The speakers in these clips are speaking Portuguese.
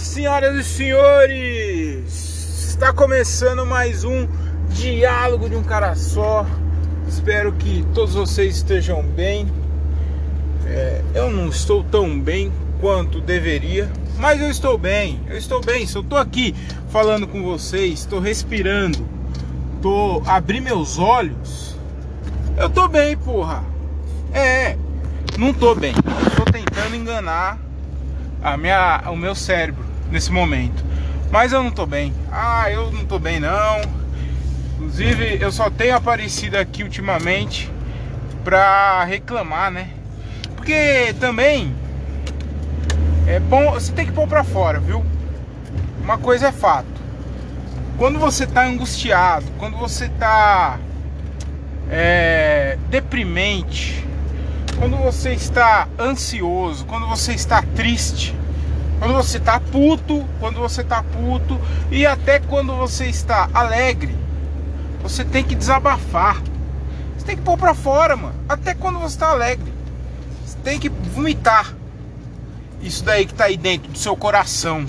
Senhoras e senhores! Está começando mais um Diálogo de um Cara Só. Espero que todos vocês estejam bem. É, eu não estou tão bem quanto deveria, mas eu estou bem. Eu estou bem. Se eu estou aqui falando com vocês, estou respirando, estou abrindo meus olhos, eu estou bem, porra. É, não estou bem. Estou tentando enganar a minha, o meu cérebro nesse momento. Mas eu não tô bem. Ah, eu não tô bem não. Inclusive, eu só tenho aparecido aqui ultimamente pra reclamar, né? Porque também é bom, você tem que pôr pra fora, viu? Uma coisa é fato. Quando você tá angustiado, quando você tá é, deprimente, quando você está ansioso, quando você está triste, quando você está puto, quando você está puto e até quando você está alegre, você tem que desabafar. Você tem que pôr para fora, mano. Até quando você está alegre, você tem que vomitar isso daí que está aí dentro do seu coração,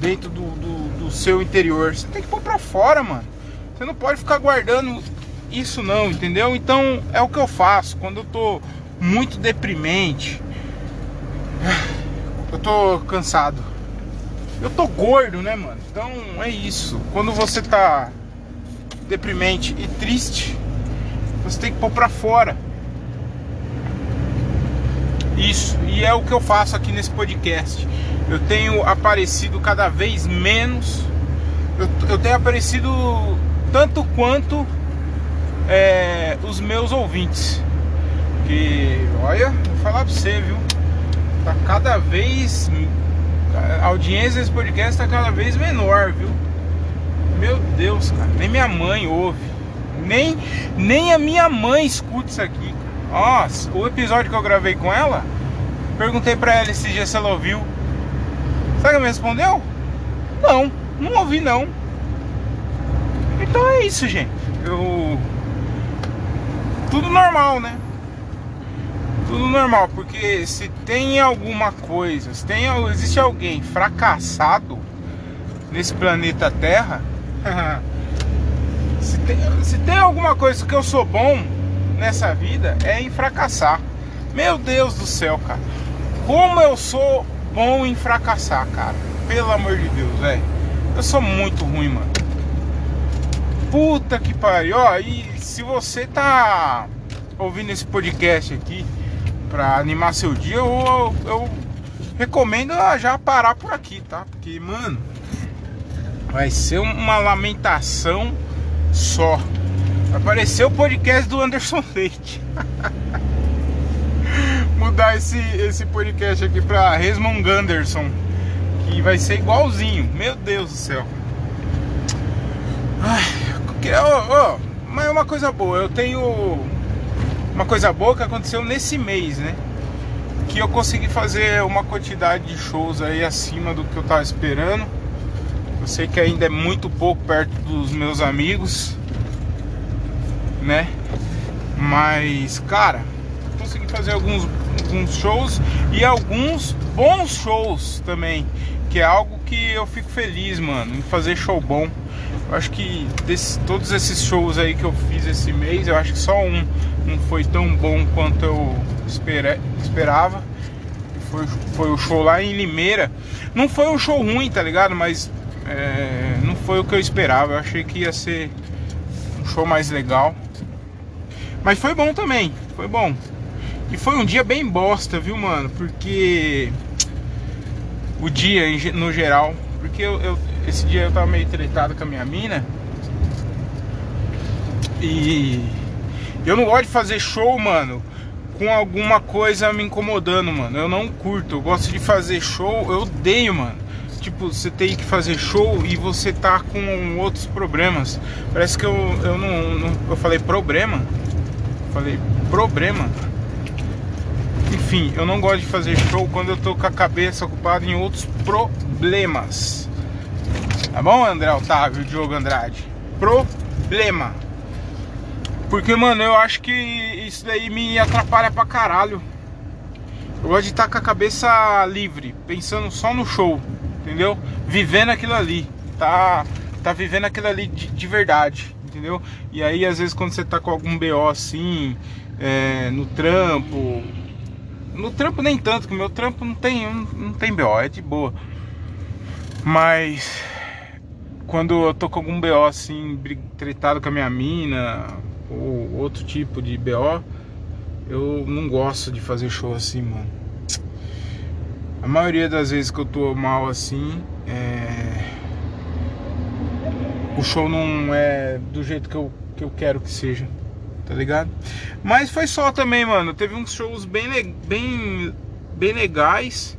dentro do, do, do seu interior. Você tem que pôr para fora, mano. Você não pode ficar guardando isso não, entendeu? Então é o que eu faço quando eu tô muito deprimente. Eu tô cansado. Eu tô gordo, né, mano? Então é isso. Quando você tá deprimente e triste, você tem que pôr pra fora. Isso, e é o que eu faço aqui nesse podcast. Eu tenho aparecido cada vez menos. Eu, eu tenho aparecido tanto quanto é, os meus ouvintes. Que, olha, vou falar pra você, viu? Tá cada vez. A audiência desse podcast tá cada vez menor, viu? Meu Deus, cara. Nem minha mãe ouve. Nem, nem a minha mãe escuta isso aqui. Nossa, o episódio que eu gravei com ela, perguntei pra ela esse dia se ela ouviu. Sabe que ela me respondeu? Não, não ouvi não. Então é isso, gente. Eu. Tudo normal, né? Tudo normal, porque se tem alguma coisa, se tem, existe alguém fracassado nesse planeta Terra, se, tem, se tem alguma coisa que eu sou bom nessa vida é em fracassar. Meu Deus do céu, cara. Como eu sou bom em fracassar, cara. Pelo amor de Deus, velho. Eu sou muito ruim, mano. Puta que pariu. Ó, e se você tá ouvindo esse podcast aqui para animar seu dia, eu, eu recomendo já parar por aqui, tá? Porque, mano, vai ser uma lamentação só. Vai aparecer o podcast do Anderson Leite. Mudar esse, esse podcast aqui pra Resmond Gunderson. Que vai ser igualzinho. Meu Deus do céu. Ai, oh, oh, mas é uma coisa boa. Eu tenho uma coisa boa que aconteceu nesse mês, né? Que eu consegui fazer uma quantidade de shows aí acima do que eu tava esperando. Eu sei que ainda é muito pouco perto dos meus amigos, né? Mas, cara, consegui fazer alguns, alguns shows e alguns bons shows também, que é algo que eu fico feliz, mano, em fazer show bom. Eu acho que desse, todos esses shows aí que eu fiz esse mês, eu acho que só um não foi tão bom quanto eu espera, esperava. Foi, foi o show lá em Limeira. Não foi um show ruim, tá ligado? Mas é, não foi o que eu esperava. Eu achei que ia ser um show mais legal. Mas foi bom também, foi bom. E foi um dia bem bosta, viu, mano? Porque o dia no geral, porque eu, eu, esse dia eu tava meio tretado com a minha mina. E eu não gosto de fazer show, mano, com alguma coisa me incomodando, mano. Eu não curto. Eu gosto de fazer show, eu odeio, mano. Tipo, você tem que fazer show e você tá com outros problemas. Parece que eu, eu não, não Eu falei problema. Falei problema. Enfim, eu não gosto de fazer show quando eu tô com a cabeça ocupada em outros problemas. Tá bom, André Otávio, Diogo Andrade? Problema. Porque, mano, eu acho que isso daí me atrapalha pra caralho. Eu gosto de estar com a cabeça livre, pensando só no show, entendeu? Vivendo aquilo ali, tá, tá vivendo aquilo ali de, de verdade, entendeu? E aí, às vezes, quando você tá com algum BO assim, é, no trampo, no trampo nem tanto, que o meu trampo não tem, não, não tem BO, é de boa. Mas quando eu tô com algum BO assim, tretado com a minha mina, ou outro tipo de BO, eu não gosto de fazer show assim, mano. A maioria das vezes que eu tô mal assim, é... o show não é do jeito que eu, que eu quero que seja, tá ligado? Mas foi só também, mano. Teve uns shows bem, bem, bem legais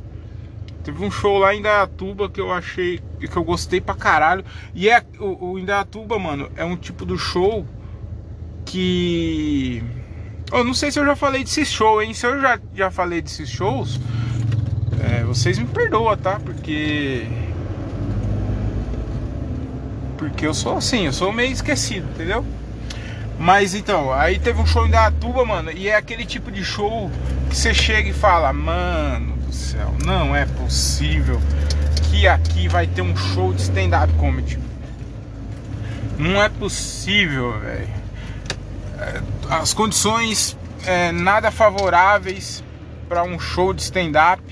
Teve um show lá em Indaiatuba que eu achei que eu gostei pra caralho. E é o, o Indaiatuba, mano, é um tipo do show que. Eu não sei se eu já falei desse show, hein? Se eu já, já falei desses shows, é, vocês me perdoam, tá? Porque. Porque eu sou assim, eu sou meio esquecido, entendeu? Mas então, aí teve um show em Datuba, mano, e é aquele tipo de show que você chega e fala, mano, do céu, não é possível que aqui vai ter um show de stand-up comedy. Não é possível, velho. É, as condições é, nada favoráveis para um show de stand-up.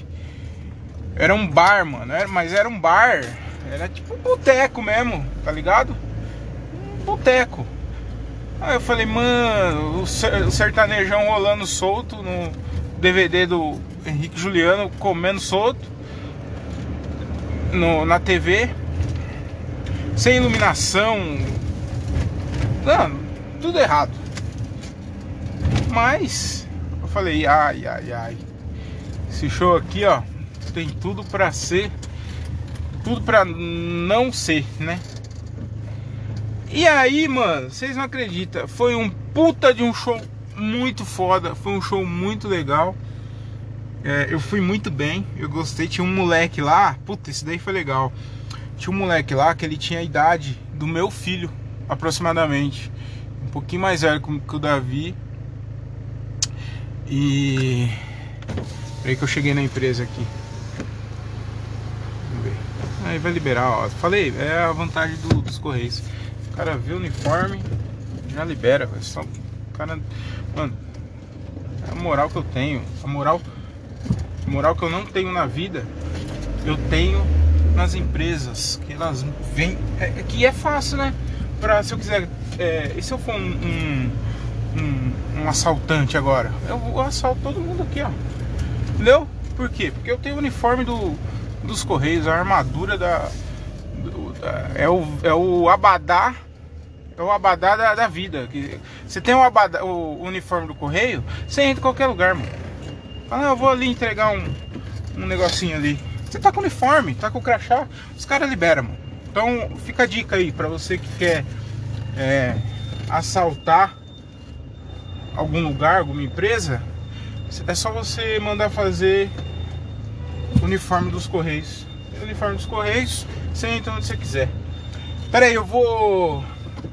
Era um bar, mano. Era, mas era um bar. Era tipo um boteco mesmo, tá ligado? Um boteco. Aí eu falei, mano, o sertanejão rolando solto no DVD do Henrique Juliano comendo solto no, na TV, sem iluminação, não, tudo errado. Mas eu falei, ai, ai, ai, esse show aqui, ó, tem tudo pra ser, tudo pra não ser, né? E aí, mano, vocês não acreditam, foi um puta de um show muito foda, foi um show muito legal. É, eu fui muito bem, eu gostei. Tinha um moleque lá, puta, esse daí foi legal. Tinha um moleque lá que ele tinha a idade do meu filho, aproximadamente. Um pouquinho mais velho que o Davi. E. Peraí que eu cheguei na empresa aqui. Vamos ver. Aí vai liberar, ó. Falei, é a vantagem do, dos Correios. Cara vê o uniforme, já libera. Só, o cara. Mano, a moral que eu tenho. A moral moral que eu não tenho na vida, eu tenho nas empresas, que elas vêm. É, é, que é fácil, né? Pra, se eu quiser. É, e se eu for um, um, um, um assaltante agora? Eu, eu assalto todo mundo aqui, ó. Entendeu? Por quê? Porque eu tenho o uniforme do, dos Correios, a armadura da. Do, da é, o, é o abadá. É o abadá da, da vida. Você tem o, abadá, o uniforme do correio, você entra em qualquer lugar, mano. Fala, ah, eu vou ali entregar um, um negocinho ali. Você tá com uniforme, tá com crachá, os caras liberam, mano. Então fica a dica aí pra você que quer é, assaltar algum lugar, alguma empresa. É só você mandar fazer o uniforme dos Correios. O uniforme dos Correios, você entra onde você quiser. Pera aí, eu vou.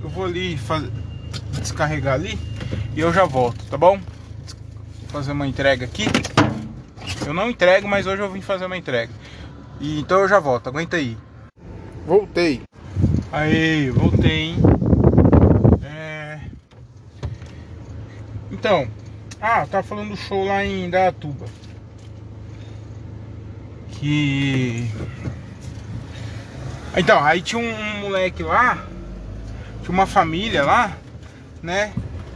Eu vou ali fazer, descarregar ali e eu já volto, tá bom? fazer uma entrega aqui. Eu não entrego, mas hoje eu vim fazer uma entrega. E então eu já volto, aguenta aí. Voltei. Aí, voltei, hein? É... Então, ah, tava falando do show lá em Datuba. Que. Então, aí tinha um, um moleque lá, tinha uma família lá, né?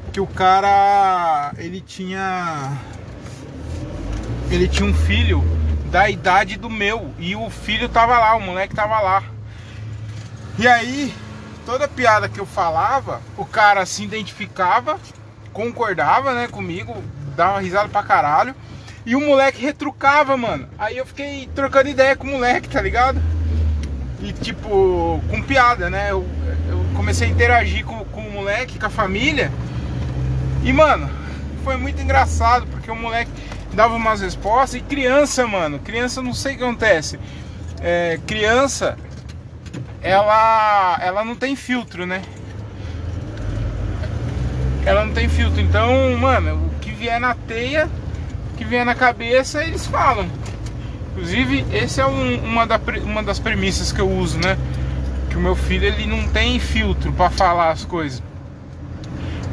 que o cara ele tinha ele tinha um filho da idade do meu e o filho tava lá, o moleque tava lá. E aí, toda piada que eu falava, o cara se identificava, concordava, né, comigo, dava risada pra caralho. E o moleque retrucava, mano. Aí eu fiquei trocando ideia com o moleque, tá ligado? E tipo, com piada, né? Eu comecei a interagir com, com o moleque, com a família. E, mano, foi muito engraçado, porque o moleque dava umas respostas e criança, mano, criança não sei o que acontece. É, criança, ela, ela não tem filtro, né? Ela não tem filtro, então, mano, o que vier na teia, o que vier na cabeça, eles falam. Inclusive, esse é um, uma, da, uma das premissas que eu uso, né? Que o meu filho ele não tem filtro para falar as coisas.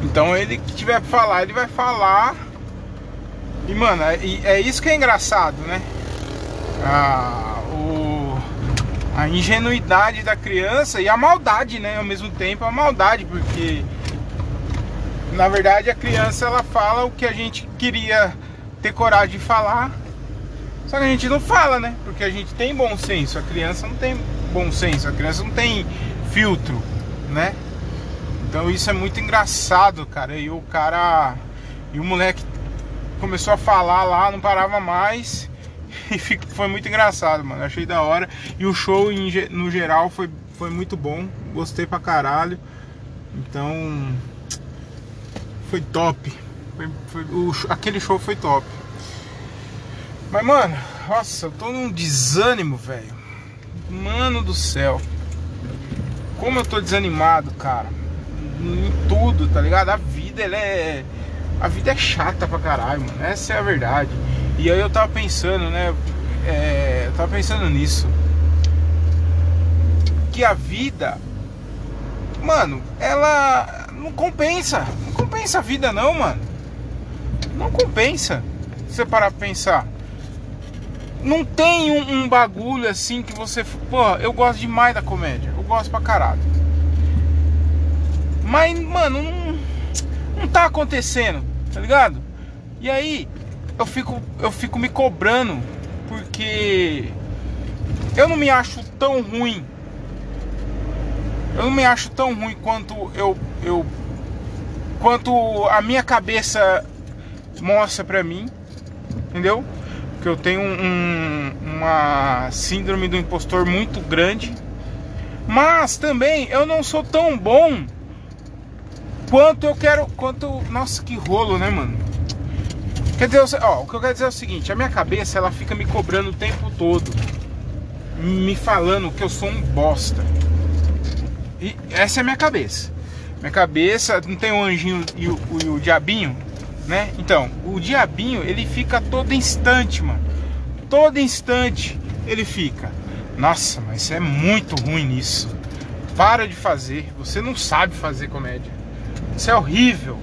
Então ele que tiver pra falar, ele vai falar. E mano, é, é isso que é engraçado, né? Ah, o, a ingenuidade da criança e a maldade, né? Ao mesmo tempo, a maldade, porque na verdade a criança ela fala o que a gente queria ter coragem de falar. Só que a gente não fala, né? Porque a gente tem bom senso. A criança não tem bom senso, a criança não tem filtro, né? Então isso é muito engraçado, cara. E o cara. E o moleque começou a falar lá, não parava mais. E foi muito engraçado, mano. Achei da hora. E o show no geral foi, foi muito bom. Gostei pra caralho. Então. Foi top. Foi, foi, o, aquele show foi top. Mas, mano, nossa, eu tô num desânimo, velho. Mano do céu. Como eu tô desanimado, cara em tudo, tá ligado? A vida, ela é. A vida é chata pra caralho, mano. Essa é a verdade. E aí eu tava pensando, né? É, eu tava pensando nisso. Que a vida, mano, ela não compensa. Não compensa a vida, não, mano. Não compensa. Você parar pra pensar. Não tem um, um bagulho assim que você. Pô, eu gosto demais da comédia. Eu gosto pra caralho. Mas, mano, não, não tá acontecendo, tá ligado? E aí eu fico, eu fico me cobrando porque eu não me acho tão ruim. Eu não me acho tão ruim quanto eu, eu quanto a minha cabeça mostra pra mim, entendeu? Porque eu tenho um, uma síndrome do impostor muito grande. Mas também eu não sou tão bom quanto eu quero. Quanto. Nossa, que rolo, né, mano? Quer dizer, ó, o que eu quero dizer é o seguinte: a minha cabeça ela fica me cobrando o tempo todo, me falando que eu sou um bosta. E essa é a minha cabeça. Minha cabeça não tem o anjinho e o, o, o diabinho, né? Então, o diabinho ele fica todo instante, mano. Todo instante ele fica. Nossa, mas é muito ruim nisso. Para de fazer. Você não sabe fazer comédia. Você é horrível.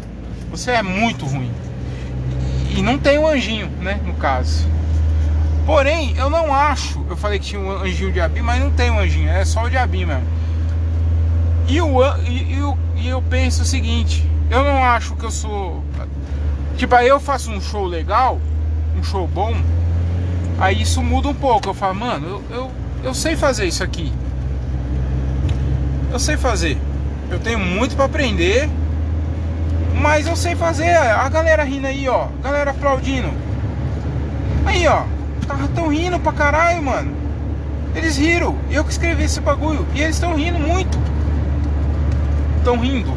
Você é muito ruim. E não tem um anjinho, né? No caso. Porém, eu não acho. Eu falei que tinha um anjinho diabinho, mas não tem um anjinho, é só o diabinho mesmo. E, o, e, e, e eu penso o seguinte: eu não acho que eu sou. Tipo, aí eu faço um show legal, um show bom, aí isso muda um pouco. Eu falo, mano, eu, eu, eu sei fazer isso aqui. Eu sei fazer. Eu tenho muito para aprender mas eu sei fazer. A galera rindo aí, ó. A galera aplaudindo. Aí, ó. Tão rindo pra caralho, mano. Eles riram. Eu que escrevi esse bagulho. E eles estão rindo muito. Estão rindo.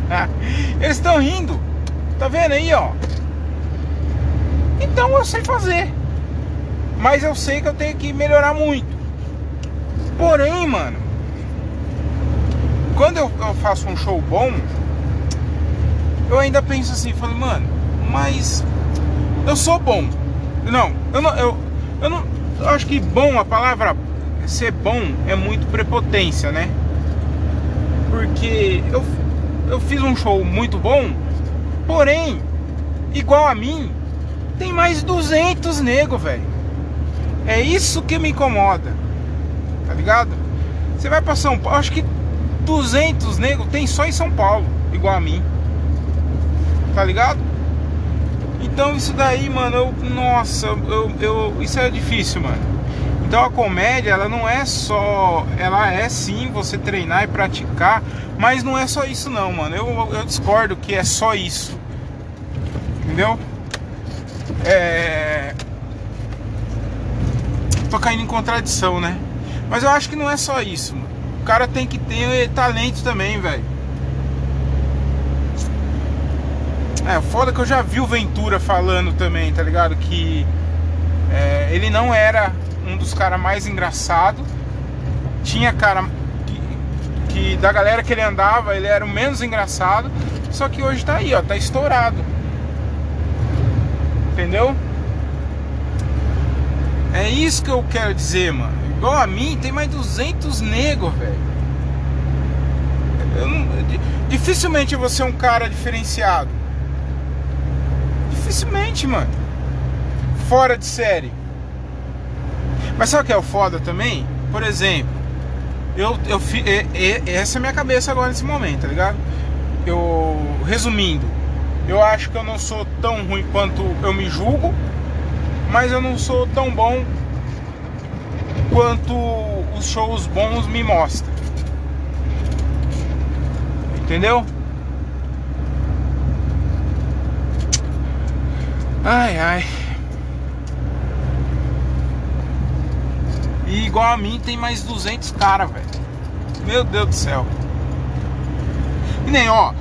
eles estão rindo. Tá vendo aí, ó? Então eu sei fazer. Mas eu sei que eu tenho que melhorar muito. Porém, mano. Quando eu, eu faço um show bom eu ainda penso assim, falei, mano, mas eu sou bom. Não, eu não, eu, eu não, eu acho que bom, a palavra ser bom é muito prepotência, né? Porque eu, eu fiz um show muito bom, porém, igual a mim, tem mais 200 nego, velho. É isso que me incomoda, tá ligado? Você vai pra São Paulo, acho que 200 nego tem só em São Paulo, igual a mim tá ligado? Então isso daí, mano, eu, nossa, eu, eu, isso é difícil, mano. Então a comédia, ela não é só, ela é sim você treinar e praticar, mas não é só isso não, mano. Eu, eu discordo que é só isso. Entendeu? É tô caindo em contradição, né? Mas eu acho que não é só isso. Mano. O cara tem que ter talento também, velho. É, foda que eu já vi o Ventura falando também, tá ligado? Que é, ele não era um dos caras mais engraçados. Tinha cara que, que, da galera que ele andava, ele era o menos engraçado. Só que hoje tá aí, ó, tá estourado. Entendeu? É isso que eu quero dizer, mano. Igual a mim, tem mais 200 negros, velho. Dificilmente você é um cara diferenciado. Dificilmente, mano. Fora de série. Mas sabe o que é o foda também? Por exemplo, eu, eu essa é a minha cabeça agora nesse momento, tá ligado? Eu resumindo, eu acho que eu não sou tão ruim quanto eu me julgo, mas eu não sou tão bom quanto os shows bons me mostram. Entendeu? Ai ai. E igual a mim tem mais 200 caras, velho. Meu Deus do céu. E nem, ó.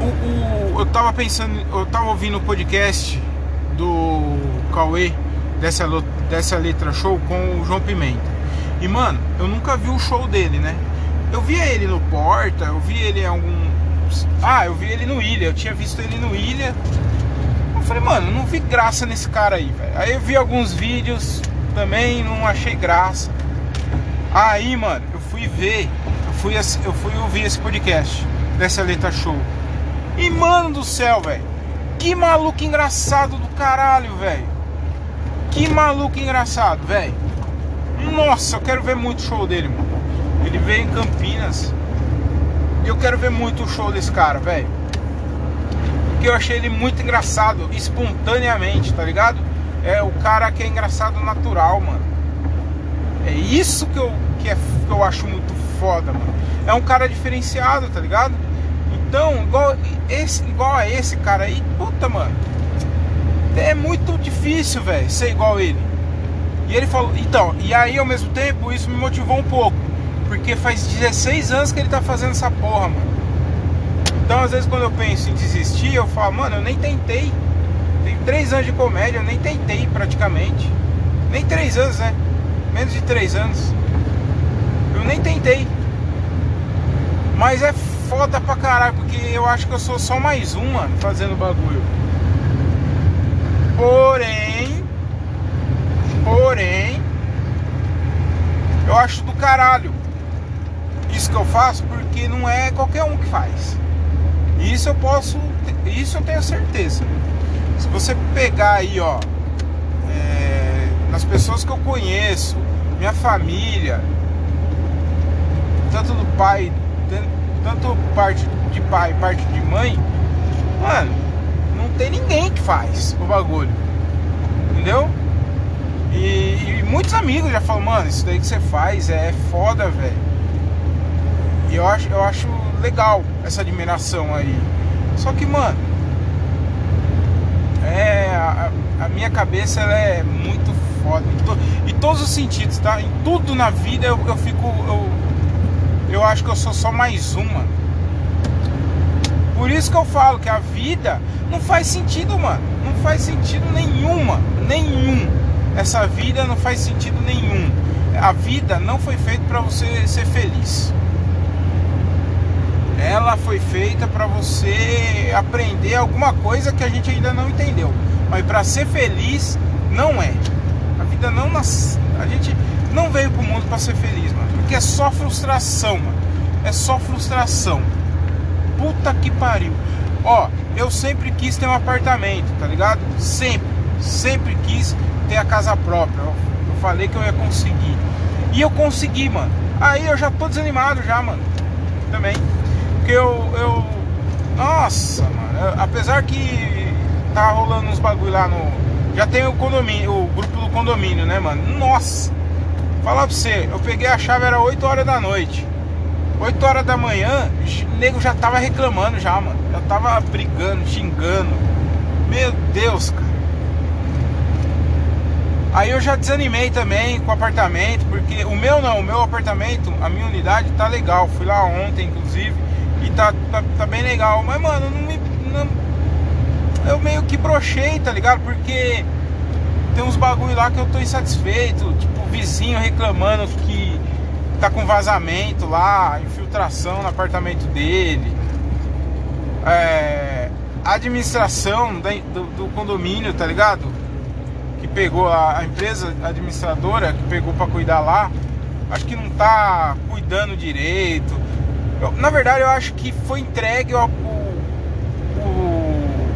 O, o, eu tava pensando, eu tava ouvindo o podcast do Cauê dessa, dessa letra show com o João Pimenta. E mano, eu nunca vi o show dele, né? Eu via ele no Porta, eu vi ele em algum. Ah, eu vi ele no Ilha, eu tinha visto ele no Ilha. Eu falei, mano, não vi graça nesse cara aí, velho. Aí eu vi alguns vídeos, também não achei graça. Aí, mano, eu fui ver, eu fui, eu fui ouvir esse podcast dessa letra show. E, mano do céu, velho, que maluco engraçado do caralho, velho. Que maluco engraçado, velho. Nossa, eu quero ver muito show dele, mano. Ele veio em Campinas. E eu quero ver muito o show desse cara, velho. Porque eu achei ele muito engraçado, espontaneamente, tá ligado? É o cara que é engraçado natural, mano. É isso que eu, que, é, que eu acho muito foda, mano. É um cara diferenciado, tá ligado? Então, igual, esse, igual a esse cara aí, puta, mano. É muito difícil, velho, ser igual a ele. E ele falou, então, e aí ao mesmo tempo isso me motivou um pouco. Porque faz 16 anos que ele tá fazendo essa porra, mano. Então, às vezes, quando eu penso em desistir, eu falo, mano, eu nem tentei. Tenho três anos de comédia, eu nem tentei praticamente. Nem três anos, né? Menos de três anos. Eu nem tentei. Mas é foda pra caralho, porque eu acho que eu sou só mais um, mano, fazendo bagulho. Porém, porém, eu acho do caralho isso que eu faço, porque não é qualquer um que faz. Isso eu posso, isso eu tenho certeza. Se você pegar aí, ó, é, nas pessoas que eu conheço, minha família, tanto do pai, tanto parte de pai, parte de mãe, mano, não tem ninguém que faz o bagulho, entendeu? E, e muitos amigos já falam, mano, isso daí que você faz é foda, velho. E eu acho, eu acho legal essa admiração aí. Só que, mano, é a, a, minha cabeça ela é muito foda em, to, em, todos os sentidos, tá? Em tudo na vida eu, eu fico eu, eu acho que eu sou só mais uma. Por isso que eu falo que a vida não faz sentido, mano. Não faz sentido nenhuma, nenhum. Essa vida não faz sentido nenhum. A vida não foi feita para você ser feliz ela foi feita para você aprender alguma coisa que a gente ainda não entendeu. Mas para ser feliz não é. A vida não nas... a gente não veio pro mundo para ser feliz, mano, porque é só frustração, mano. É só frustração. Puta que pariu. Ó, eu sempre quis ter um apartamento, tá ligado? Sempre, sempre quis ter a casa própria. Eu, eu falei que eu ia conseguir. E eu consegui, mano. Aí eu já tô desanimado já, mano. Também. Porque eu. eu nossa, mano. Eu, apesar que tá rolando uns bagulho lá no. Já tem o condomínio, o grupo do condomínio, né, mano? Nossa! Falar pra você, eu peguei a chave, era 8 horas da noite. 8 horas da manhã, o nego já tava reclamando já, mano. Já tava brigando, xingando. Meu Deus, cara. Aí eu já desanimei também com o apartamento, porque o meu não, o meu apartamento, a minha unidade tá legal. Fui lá ontem, inclusive. E tá, tá, tá bem legal. Mas, mano, não me. Não, eu meio que brochei, tá ligado? Porque tem uns bagulho lá que eu tô insatisfeito. Tipo, vizinho reclamando que tá com vazamento lá, infiltração no apartamento dele. É, a administração do, do condomínio, tá ligado? que pegou a, a empresa administradora que pegou para cuidar lá, acho que não tá cuidando direito. Eu, na verdade, eu acho que foi entregue o, o,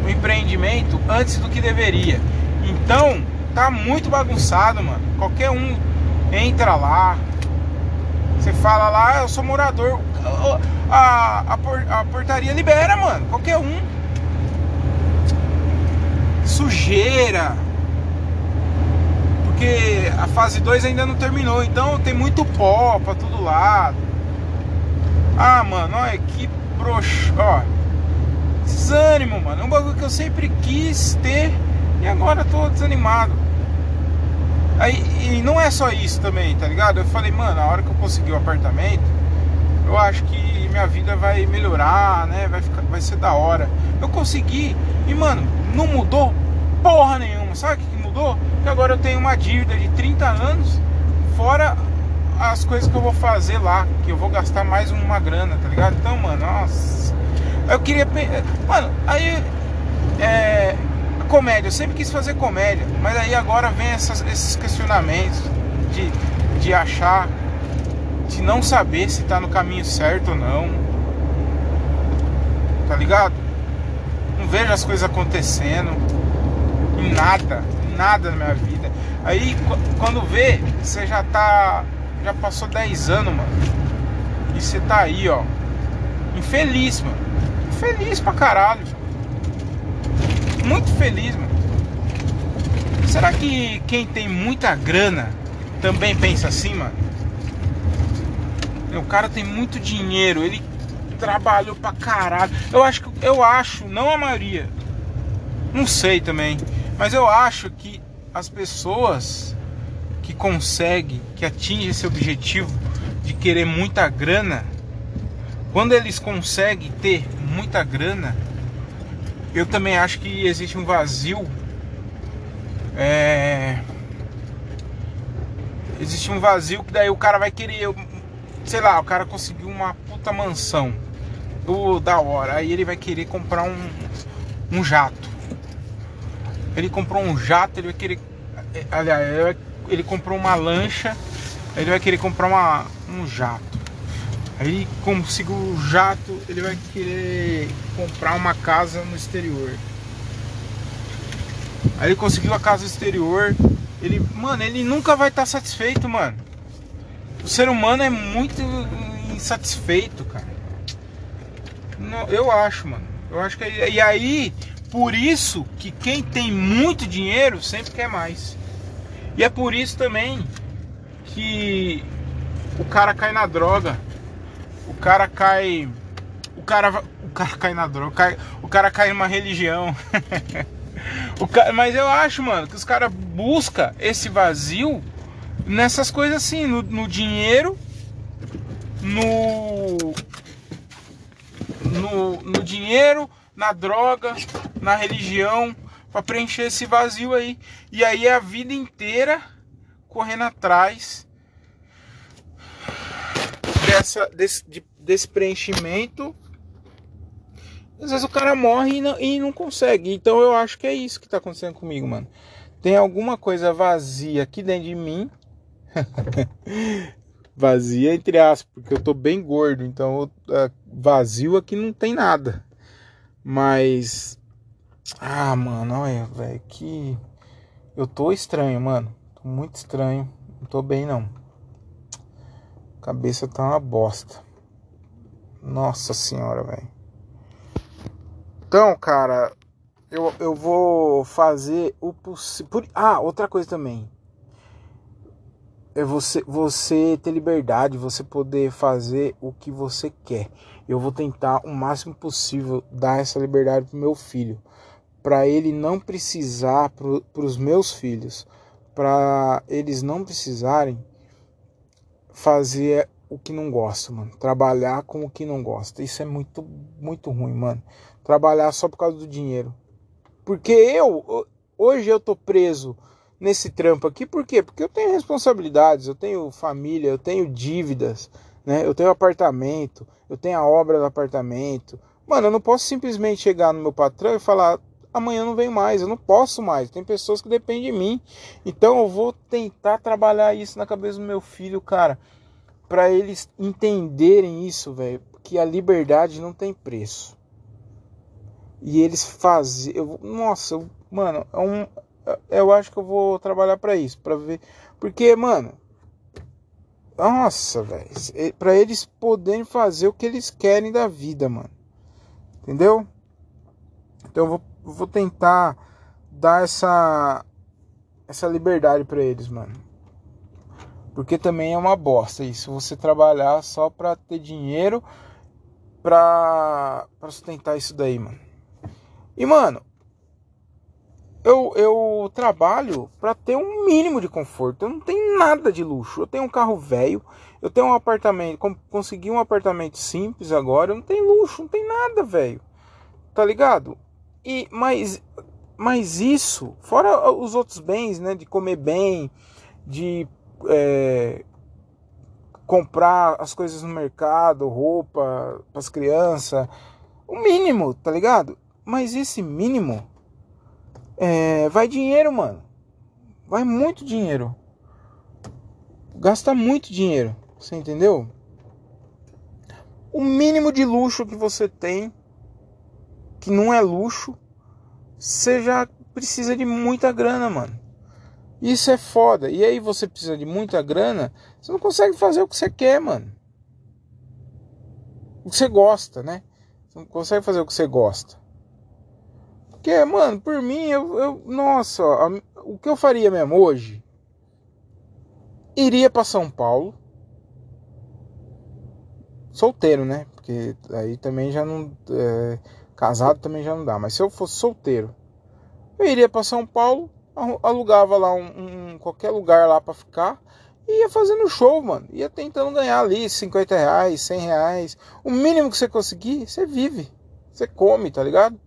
o empreendimento antes do que deveria. Então, tá muito bagunçado, mano. Qualquer um entra lá. Você fala lá, eu sou morador. A, a, a portaria libera, mano. Qualquer um. Sujeira. Porque a fase 2 ainda não terminou. Então tem muito pó pra todo lado. Ah, mano, olha que broxo. Ó. Desânimo, mano. É um bagulho que eu sempre quis ter. E agora tô desanimado. Aí, e não é só isso também, tá ligado? Eu falei, mano, a hora que eu conseguir o apartamento, eu acho que minha vida vai melhorar, né? Vai, ficar, vai ser da hora. Eu consegui e, mano, não mudou porra nenhuma. Sabe o que mudou? Que agora eu tenho uma dívida de 30 anos, fora as coisas que eu vou fazer lá, que eu vou gastar mais uma grana, tá ligado? Então, mano, nossa. Eu queria. Mano, aí. É, comédia, eu sempre quis fazer comédia, mas aí agora vem essas, esses questionamentos de, de achar, de não saber se tá no caminho certo ou não. Tá ligado? Não vejo as coisas acontecendo em nada, em nada na minha vida. Aí quando vê, você já tá. Já passou 10 anos, mano. E você tá aí, ó. Infeliz, mano. Infeliz pra caralho muito feliz, mano. Será que quem tem muita grana também pensa assim, mano? O cara tem muito dinheiro, ele trabalhou pra caralho. Eu acho que eu acho, não a maioria. Não sei também, mas eu acho que as pessoas que conseguem, que atingem esse objetivo de querer muita grana, quando eles conseguem ter muita grana, eu também acho que existe um vazio. É... Existe um vazio que daí o cara vai querer. Sei lá, o cara conseguiu uma puta mansão. Da hora. Aí ele vai querer comprar um, um jato. Ele comprou um jato, ele vai querer. Aliás, ele comprou uma lancha. Ele vai querer comprar uma, um jato. Aí conseguiu o jato, ele vai querer comprar uma casa no exterior. Aí ele conseguiu a casa exterior, ele, mano, ele nunca vai estar tá satisfeito, mano. O ser humano é muito insatisfeito, cara. eu acho, mano. Eu acho que e aí por isso que quem tem muito dinheiro sempre quer mais. E é por isso também que o cara cai na droga o cara cai. O cara, o cara cai na droga, cai, o cara cai numa religião. o cara, mas eu acho, mano, que os caras buscam esse vazio nessas coisas assim, no, no dinheiro, no, no, no dinheiro, na droga, na religião, para preencher esse vazio aí. E aí é a vida inteira correndo atrás dessa, desse, de, desse preenchimento, às vezes o cara morre e não, e não consegue. Então eu acho que é isso que tá acontecendo comigo, mano. Tem alguma coisa vazia aqui dentro de mim. vazia entre aspas, porque eu tô bem gordo, então uh, vazio aqui não tem nada. Mas ah, mano, olha, velho, que eu tô estranho, mano. Tô muito estranho. Não tô bem não. Cabeça tá uma bosta. Nossa senhora, velho. Então, cara, eu, eu vou fazer o possível. Ah, outra coisa também. É você, você ter liberdade, você poder fazer o que você quer. Eu vou tentar o máximo possível dar essa liberdade pro meu filho, para ele não precisar para os meus filhos, para eles não precisarem fazer o que não gosta, mano. Trabalhar com o que não gosta. Isso é muito, muito ruim, mano. Trabalhar só por causa do dinheiro. Porque eu, hoje eu tô preso nesse trampo aqui, por quê? Porque eu tenho responsabilidades, eu tenho família, eu tenho dívidas, né? Eu tenho apartamento, eu tenho a obra do apartamento. Mano, eu não posso simplesmente chegar no meu patrão e falar: amanhã não vem mais, eu não posso mais. Tem pessoas que dependem de mim. Então eu vou tentar trabalhar isso na cabeça do meu filho, cara, para eles entenderem isso, velho, que a liberdade não tem preço. E eles fazem, eu, nossa, eu, mano, é um, eu acho que eu vou trabalhar para isso, para ver, porque, mano, nossa, velho, para eles poderem fazer o que eles querem da vida, mano. Entendeu? Então eu vou, vou tentar dar essa essa liberdade para eles, mano. Porque também é uma bosta isso, você trabalhar só pra ter dinheiro pra, pra sustentar isso daí, mano. E, mano, eu, eu trabalho para ter um mínimo de conforto. Eu não tenho nada de luxo. Eu tenho um carro velho, eu tenho um apartamento, consegui um apartamento simples agora, eu não tenho luxo, não tem nada, velho. Tá ligado? E mas mas isso, fora os outros bens, né, de comer bem, de é, comprar as coisas no mercado, roupa para as crianças, o mínimo, tá ligado? Mas esse mínimo é, vai dinheiro, mano. Vai muito dinheiro. Gasta muito dinheiro. Você entendeu? O mínimo de luxo que você tem, que não é luxo, você já precisa de muita grana, mano. Isso é foda. E aí você precisa de muita grana, você não consegue fazer o que você quer, mano. O que você gosta, né? Você não consegue fazer o que você gosta. Porque, mano, por mim, eu, eu nossa, a, o que eu faria mesmo hoje? Iria para São Paulo. Solteiro, né? Porque aí também já não. É, casado também já não dá. Mas se eu fosse solteiro, eu iria para São Paulo, alugava lá um, um qualquer lugar lá para ficar e ia fazendo show, mano. Ia tentando ganhar ali 50 reais, 100 reais. O mínimo que você conseguir, você vive. Você come, tá ligado?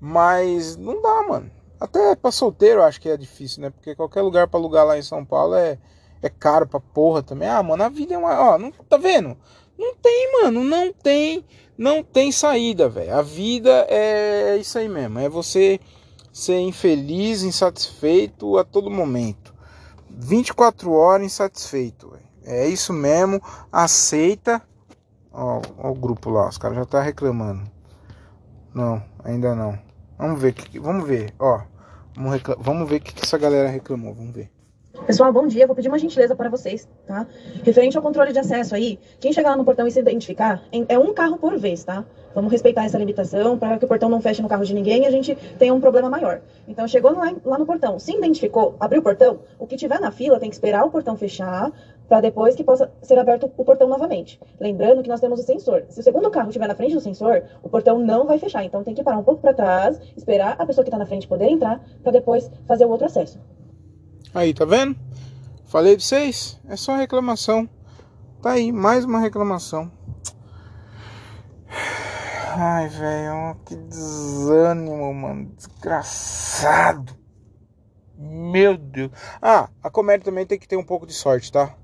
Mas não dá, mano. Até pra solteiro acho que é difícil, né? Porque qualquer lugar pra alugar lá em São Paulo é, é caro pra porra também. Ah, mano, a vida é uma. Ó, não, tá vendo? Não tem, mano. Não tem. Não tem saída, velho. A vida é isso aí mesmo. É você ser infeliz, insatisfeito a todo momento. 24 horas insatisfeito, véio. É isso mesmo. Aceita. Ó, ó o grupo lá, os caras já tá reclamando. Não, ainda não. Vamos ver, vamos ver, ó. Vamos, vamos ver o que essa galera reclamou, vamos ver. Pessoal, bom dia. Vou pedir uma gentileza para vocês, tá? Referente ao controle de acesso aí, quem chegar lá no portão e se identificar, é um carro por vez, tá? Vamos respeitar essa limitação para que o portão não feche no carro de ninguém e a gente tenha um problema maior. Então, chegou lá, lá no portão, se identificou, abriu o portão, o que tiver na fila tem que esperar o portão fechar para depois que possa ser aberto o portão novamente. Lembrando que nós temos o sensor. Se o segundo carro estiver na frente do sensor, o portão não vai fechar. Então, tem que parar um pouco para trás, esperar a pessoa que está na frente poder entrar para depois fazer o outro acesso. Aí, tá vendo? Falei de vocês, é só reclamação. Tá aí, mais uma reclamação. Ai, velho, que desânimo, mano. Desgraçado. Meu Deus. Ah, a comédia também tem que ter um pouco de sorte, tá?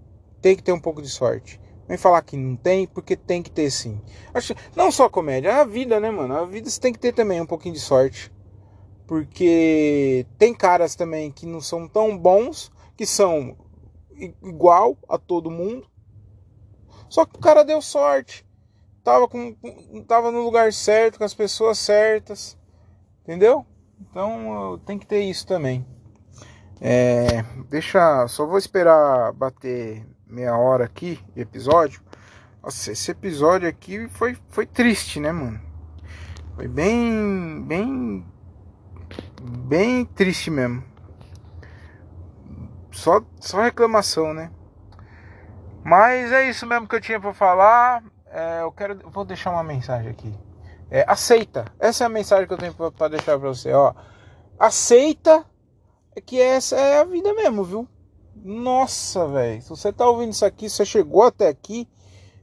Tem que ter um pouco de sorte. Vem falar que não tem, porque tem que ter sim. Acho, não só a comédia, a vida, né, mano? A vida você tem que ter também um pouquinho de sorte. Porque tem caras também que não são tão bons, que são igual a todo mundo. Só que o cara deu sorte. Tava, com, tava no lugar certo, com as pessoas certas. Entendeu? Então tem que ter isso também. É, deixa. Só vou esperar bater meia hora aqui de episódio. Nossa, esse episódio aqui foi, foi triste, né, mano? Foi bem. Bem bem triste mesmo. Só, só reclamação, né? Mas é isso mesmo que eu tinha para falar. É, eu quero, vou deixar uma mensagem aqui. É, aceita. Essa é a mensagem que eu tenho para deixar para você, ó. Aceita que essa é a vida mesmo, viu? Nossa, velho. Se você tá ouvindo isso aqui, você chegou até aqui,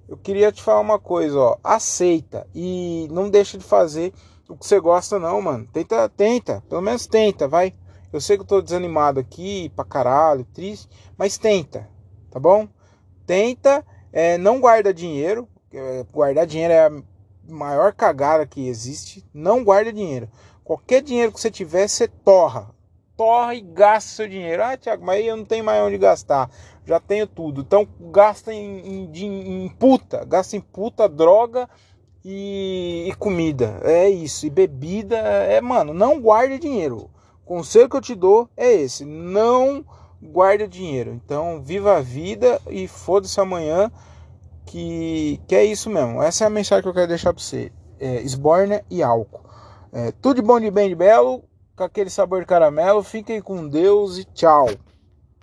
eu queria te falar uma coisa, ó. Aceita e não deixa de fazer o que você gosta não, mano. Tenta, tenta, pelo menos tenta, vai. Eu sei que eu tô desanimado aqui, pra caralho, triste, mas tenta, tá bom? Tenta, é, não guarda dinheiro. É, guardar dinheiro é a maior cagada que existe. Não guarda dinheiro. Qualquer dinheiro que você tiver, você torra. Torra e gasta seu dinheiro. Ah, Tiago, mas aí eu não tenho mais onde gastar. Já tenho tudo. Então gasta em, em, em puta. Gasta em puta, droga e, e, comida. É isso. E bebida. É, mano, não guarde dinheiro. O conselho que eu te dou é esse. Não guarde dinheiro. Então, viva a vida e foda-se amanhã. Que, que é isso mesmo. Essa é a mensagem que eu quero deixar pra você. É, esborna e álcool. É, tudo de bom, de bem, de belo. Com aquele sabor de caramelo. Fiquem com Deus e tchau.